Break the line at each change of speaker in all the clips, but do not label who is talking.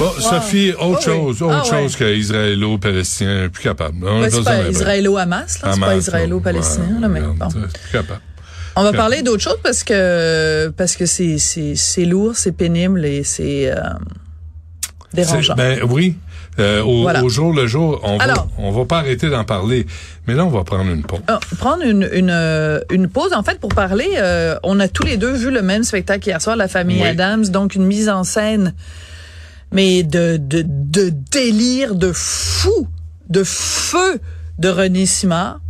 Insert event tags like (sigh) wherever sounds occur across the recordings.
Bon, Sophie, autre
oui.
chose, autre
Ah ouais.
chose qu'israélo-palestinien, plus capable.
Ouais,
a
c'est pas israélo-hamas, là. C'est pas israélo-palestinien,
ouais,
là, mais bon.
Plus capable.
On va parler d'autre chose parce que, parce que c'est, lourd, c'est pénible et c'est, euh, dérangeant.
Ben oui. Euh, au,
Voilà.
au jour le jour, on va, on va pas arrêter d'en parler. Mais là, on va prendre une pause.
Ah, prendre une, une, euh, une pause, en fait, pour parler. euh, on a tous les deux vu le même spectacle hier soir, La Famille
Oui.
Adams, donc une mise en scène, mais de, de, de délire, de fou, de feu de René Simard.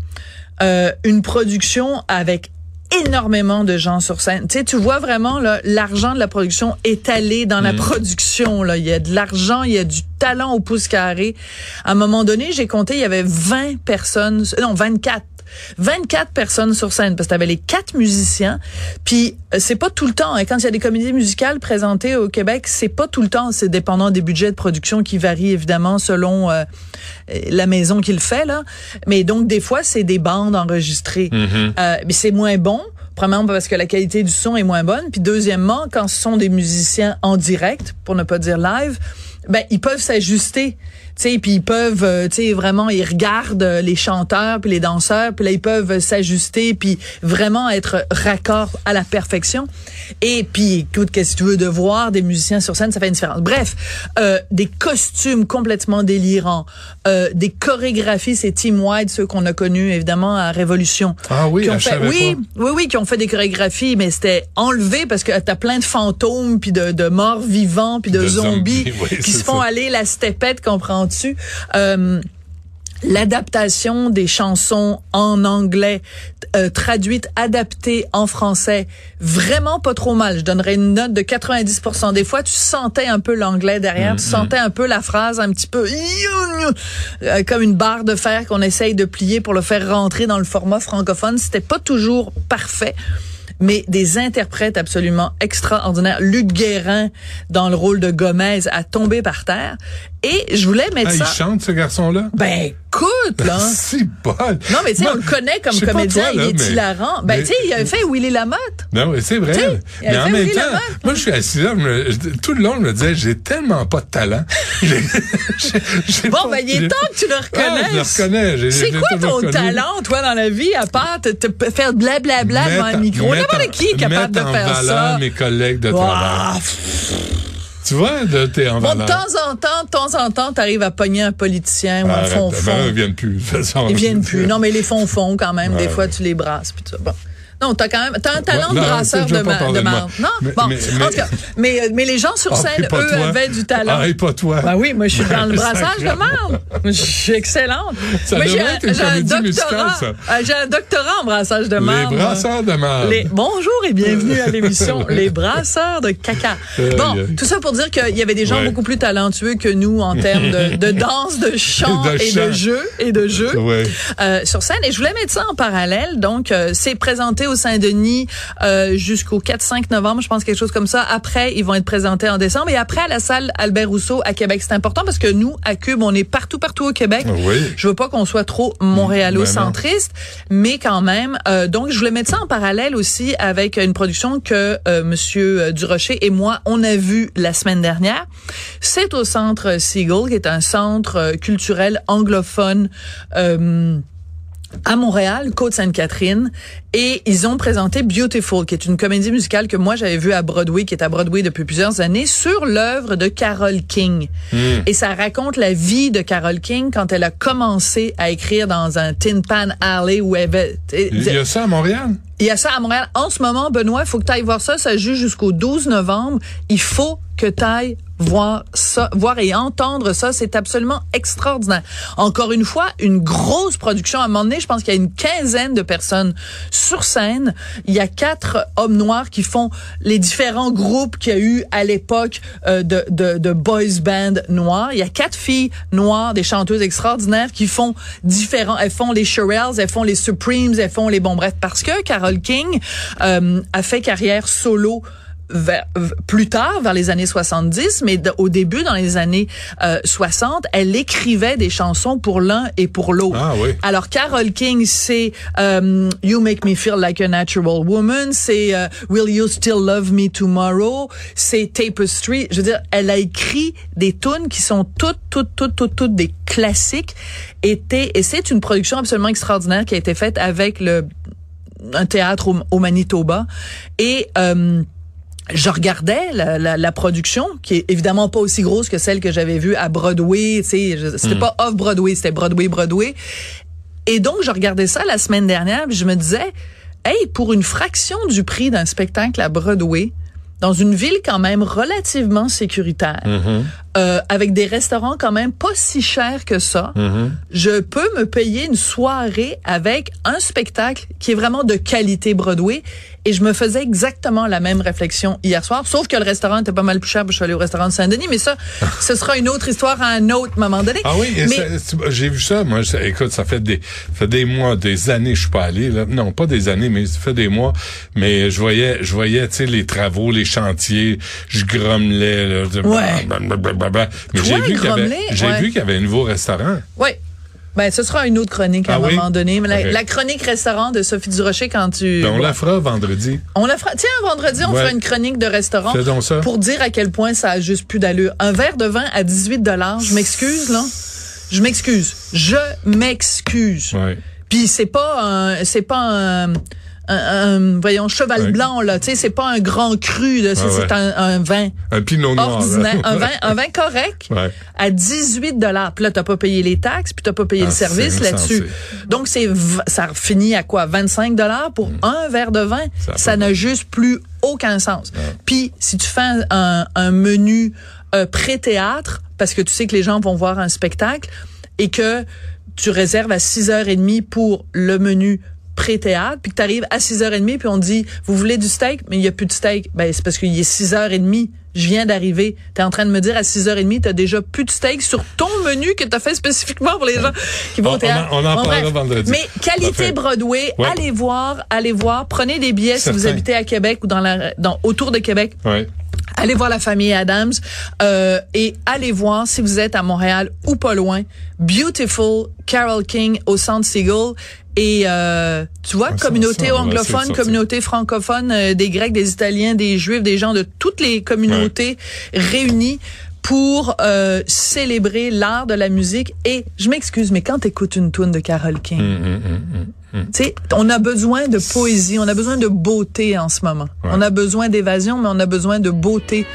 Euh, une production avec énormément de gens sur scène. Tu sais, tu vois vraiment l'argent de la production étalé dans la production. Là, il y a de l'argent, il y a du talent au pouce carré. À un moment donné, j'ai compté, il y avait 20 personnes, non 24. 24 personnes sur scène parce que t'avais les quatre musiciens puis euh, c'est pas tout le temps hein. quand il y a des comédies musicales présentées au Québec c'est pas tout le temps c'est dépendant des budgets de production qui varient évidemment selon euh, la maison qui le fait là mais donc des fois c'est des bandes enregistrées euh, mais c'est moins bon. Premièrement, parce que la qualité du son est moins bonne. Puis deuxièmement, quand ce sont des musiciens en direct, pour ne pas dire live, ben ils peuvent s'ajuster. Tu sais, puis ils peuvent, euh, tu sais, vraiment, ils regardent euh, les chanteurs puis les danseurs, puis là ils peuvent s'ajuster, puis vraiment être raccord à la perfection. Et puis, écoute, qu'est-ce que tu veux de voir des musiciens sur scène, ça fait une différence. Bref, euh, des costumes complètement délirants, euh, des chorégraphies, c'est Team White, ceux qu'on a connus évidemment à Révolution.
Ah oui,
Qui ont
ah,
fait, oui,
pas.
oui, oui, qui ont fait des chorégraphies, mais c'était enlevé parce que t'as plein de fantômes, puis de, de morts vivants, puis de,
De
zombies,
zombies, (laughs) oui,
qui se font
ça.
aller la stepette, comprends-tu? Euh, L'adaptation des chansons en anglais, euh, traduites, adaptées en français, vraiment pas trop mal. Je donnerais une note de 90%. Des fois, tu sentais un peu l'anglais derrière, tu sentais un peu la phrase un petit peu euh, comme une barre de fer qu'on essaye de plier pour le faire rentrer dans le format francophone. C'était pas toujours parfait mais des interprètes absolument extraordinaires. Luc Guérin, dans le rôle de Gomez, a tombé par terre. Et je voulais mettre
Ah, il
ça...
chante, ce garçon-là?
Ben, écoute, là... (laughs)
C'est pas.
Non, mais tu sais, on le connaît comme comédien,
toi, là,
il est
mais-
hilarant. Ben, tu sais, il a fait Willy Lamotte.
Non, mais c'est vrai.
T'sais, il
mais
a
en
fait
même
Willy
temps,
Lamar.
moi, je suis assis là, me- tout le long, je me disais, j'ai tellement pas de talent. (laughs)
Bon,
pas-
ben, il est temps que tu le
Ah, je le
reconnaisses.
reconnais.
C'est quoi ton talent, toi, dans la vie, à part te, te faire blablabla devant un micro? N'importe qui est capable de
mettre en
faire
valeur
ça.
mes collègues de travail. Tu vois, de- t'es en
Bon, de temps en temps, de temps en temps, t'arrives à pogner un politicien ou un fond
ben,
fond.
ils viennent plus. de toute façon.
Ils viennent plus. Non, mais les fonds font quand même. Des fois, tu les brasses. Puis tout ça. Bon. Non, t'as quand même, t'as un talent
Ouais,
de
non,
brasseur de, ma- de
de
marde. Non?
Mais-
bon.
mais-
en tout cas, mais, euh, mais les gens sur
Ah,
scène, eux,
toi.
avaient du talent.
Ah, et pas toi.
Ben oui, moi, je suis dans le (laughs) brassage de marde. Je suis excellente.
Ça
Moi, j'ai un, doctorat.
musicale, ça.
euh, J'ai un doctorat en brassage de
Les
marde. moi.
brasseurs de marde.
Les- Bonjour et bienvenue à l'émission (laughs) Les brasseurs de caca. Bon, tout ça pour dire qu'il y avait des gens
Ouais.
beaucoup plus talentueux que nous en termes de, de (laughs) danse, de chant
De
et
chant.
de jeu et de jeu
Ouais.
euh, sur scène. Et je voulais mettre ça en parallèle. Donc, euh, c'est présenté au Saint-Denis euh, jusqu'au 4-5 novembre, je pense quelque chose comme ça. Après, ils vont être présentés en décembre. Et après, à la salle Albert Rousseau à Québec. C'est important parce que nous, à Cube, on est partout, partout au Québec.
Oui.
Je veux pas qu'on soit trop montréalocentriste, mais quand même. euh, donc, je voulais mettre ça en parallèle aussi avec une production que euh, Monsieur Durocher et moi, on a vu la semaine dernière. C'est au Centre Seagull, qui est un centre euh, culturel anglophone. euh, à Montréal, Côte-Sainte-Catherine, et ils ont présenté Beautiful, qui est une comédie musicale que moi j'avais vue à Broadway, qui est à Broadway depuis plusieurs années, sur l'œuvre de Carole King. Et ça raconte la vie de Carole King quand elle a commencé à écrire dans un Tin Pan Alley où elle avait...
Il y a ça à Montréal?
Il y a ça à Montréal. En ce moment, Benoît, il faut que tu ailles voir ça. Ça joue jusqu'au 12 novembre. Il faut que tu ailles voir ça, voir et entendre ça. C'est absolument extraordinaire. Encore une fois, une grosse production. À un moment donné, je pense qu'il y a une quinzaine de personnes sur scène. Il y a quatre hommes noirs qui font les différents groupes qu'il y a eu à l'époque euh, de, de, de boys band noirs. Il y a quatre filles noires, des chanteuses extraordinaires qui font différents. Elles font les Shirelles, elles font les Supremes, elles font les bon bref parce que Carole King euh, a fait carrière solo vers, plus tard, vers les années 70, mais au début, dans les années euh, 60, elle écrivait des chansons pour l'un et pour l'autre.
Ah, oui.
Alors, Carole King, c'est euh, You Make Me Feel Like a Natural Woman, c'est euh, Will You Still Love Me Tomorrow, c'est Tapestry. Je veux dire, elle a écrit des tunes qui sont toutes, toutes, toutes, toutes, toutes des classiques. Était, et c'est une production absolument extraordinaire qui a été faite avec le un théâtre au, au Manitoba. Et... Euh, je regardais la, la, la, production, qui est évidemment pas aussi grosse que celle que j'avais vue à Broadway. C'était mm. pas off Broadway, c'était Broadway, Broadway. Et donc, je regardais ça la semaine dernière, puis je me disais, hey, pour une fraction du prix d'un spectacle à Broadway, dans une ville quand même relativement sécuritaire,
mm-hmm.
Euh, avec des restaurants quand même pas si chers que ça,
mm-hmm.
je peux me payer une soirée avec un spectacle qui est vraiment de qualité Broadway. Et je me faisais exactement la même réflexion hier soir, sauf que le restaurant était pas mal plus cher, puis je suis allée au restaurant de Saint-Denis. Mais ça, (laughs) ce sera une autre histoire à un autre moment donné.
Ah oui, j'ai vu ça. Moi, ça, écoute, ça fait des, ça fait des mois, des années, je suis pas allé. Là. Non, pas des années, mais ça fait des mois. Mais je voyais, je voyais, tu sais, les travaux, les chantiers. Je grommelais. Là,
ouais.
Blablabla. Mais j'ai vu qu'il y
ouais.
y avait un nouveau restaurant.
Oui. Ben, ce sera une autre chronique à
ah
un
oui?
moment donné. Mais la,
Okay.
la, chronique restaurant de Sophie Durocher quand tu.
Ben, on la fera vendredi.
On la fera. Tiens, vendredi, on
Ouais.
fera une chronique de restaurant.
Donc ça.
Pour dire à quel point ça a juste plus d'allure. Un verre de vin à 18 dollars. Je m'excuse, là. Je m'excuse. Je m'excuse.
Ouais.
Puis c'est pas un, c'est pas un, un- un- voyons, cheval blanc, là. Tu sais, c'est pas un grand cru, là. C'est
Ah ouais.
c'est un, un vin
Un pinot noir.
ordinaire. un vin, (laughs) un vin correct
Ouais.
à 18 dollars. Puis là, t'as pas payé les taxes, puis t'as pas payé
Ah,
le service
c'est
là-dessus. Donc, c'est ça finit à quoi? 25 dollars pour un verre de vin?
Mm. Ça
n'a juste plus aucun sens.
Non.
Puis, si tu fais un, un menu euh, pré-théâtre, parce que tu sais que les gens vont voir un spectacle, et que tu réserves à 6h30 pour le menu pré-théâtre, puis que tu arrives à 6h30, puis on te dit, vous voulez du steak, mais il y a plus de steak. Ben, c'est parce qu'il est 6h30. Je viens d'arriver. Tu es en train de me dire à 6h30, tu as déjà plus de steak sur ton menu que tu as fait spécifiquement pour les gens qui vont
On-
au théâtre.
on en- on en
Bon,
parlera vendredi.
Mais qualité
Parfait.
Broadway,
Ouais.
allez voir, allez voir. Prenez des billets si vous habitez à Québec ou dans la, dans, autour de Québec.
Ouais.
Allez voir la famille Adams euh, et allez voir si vous êtes à Montréal ou pas loin. Beautiful Carol King au Centre Seagull et euh, tu vois communauté
ça,
anglophone, communauté francophone, euh, des Grecs, des Italiens, des Juifs, des gens de toutes les communautés réunis pour euh, célébrer l'art de la musique. Et je m'excuse, mais quand t'écoutes une tune de Carol King,
hum.
tu sais, on a besoin de poésie, on a besoin de beauté en ce moment.
Ouais.
On a besoin d'évasion, mais on a besoin de beauté.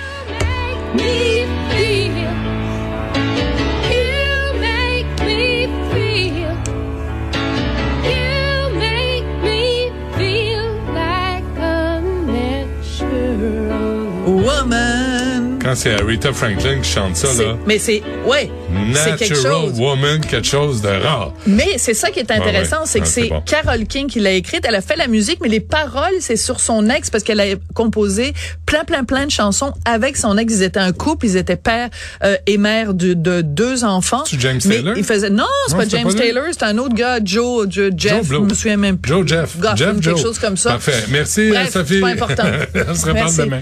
Quand c'est Aretha Franklin qui chante ça, là.
Mais c'est, ouais, c'est quelque
Natural
chose.
Woman, quelque chose de rare.
Mais c'est ça qui est intéressant,
ouais.
c'est que
Ah,
c'est
bon.
Carole King qui l'a écrite. Elle a fait la musique, mais les paroles, c'est sur son ex parce qu'elle a composé plein, plein, plein de chansons avec son ex. Ils étaient un couple, ils étaient père euh, et mère de, de deux enfants.
C'est James
mais
Taylor?
Il faisait non, c'est pas James
pas?
Taylor, c'est un autre gars, Joe, Joe Jeff,
Joe
je me souviens même plus.
Joe Jeff.
Gotham,
Jeff
quelque
Joe.
chose comme ça.
Parfait. Merci,
Bref,
Sophie.
c'est pas important. (laughs)
On se reparle demain.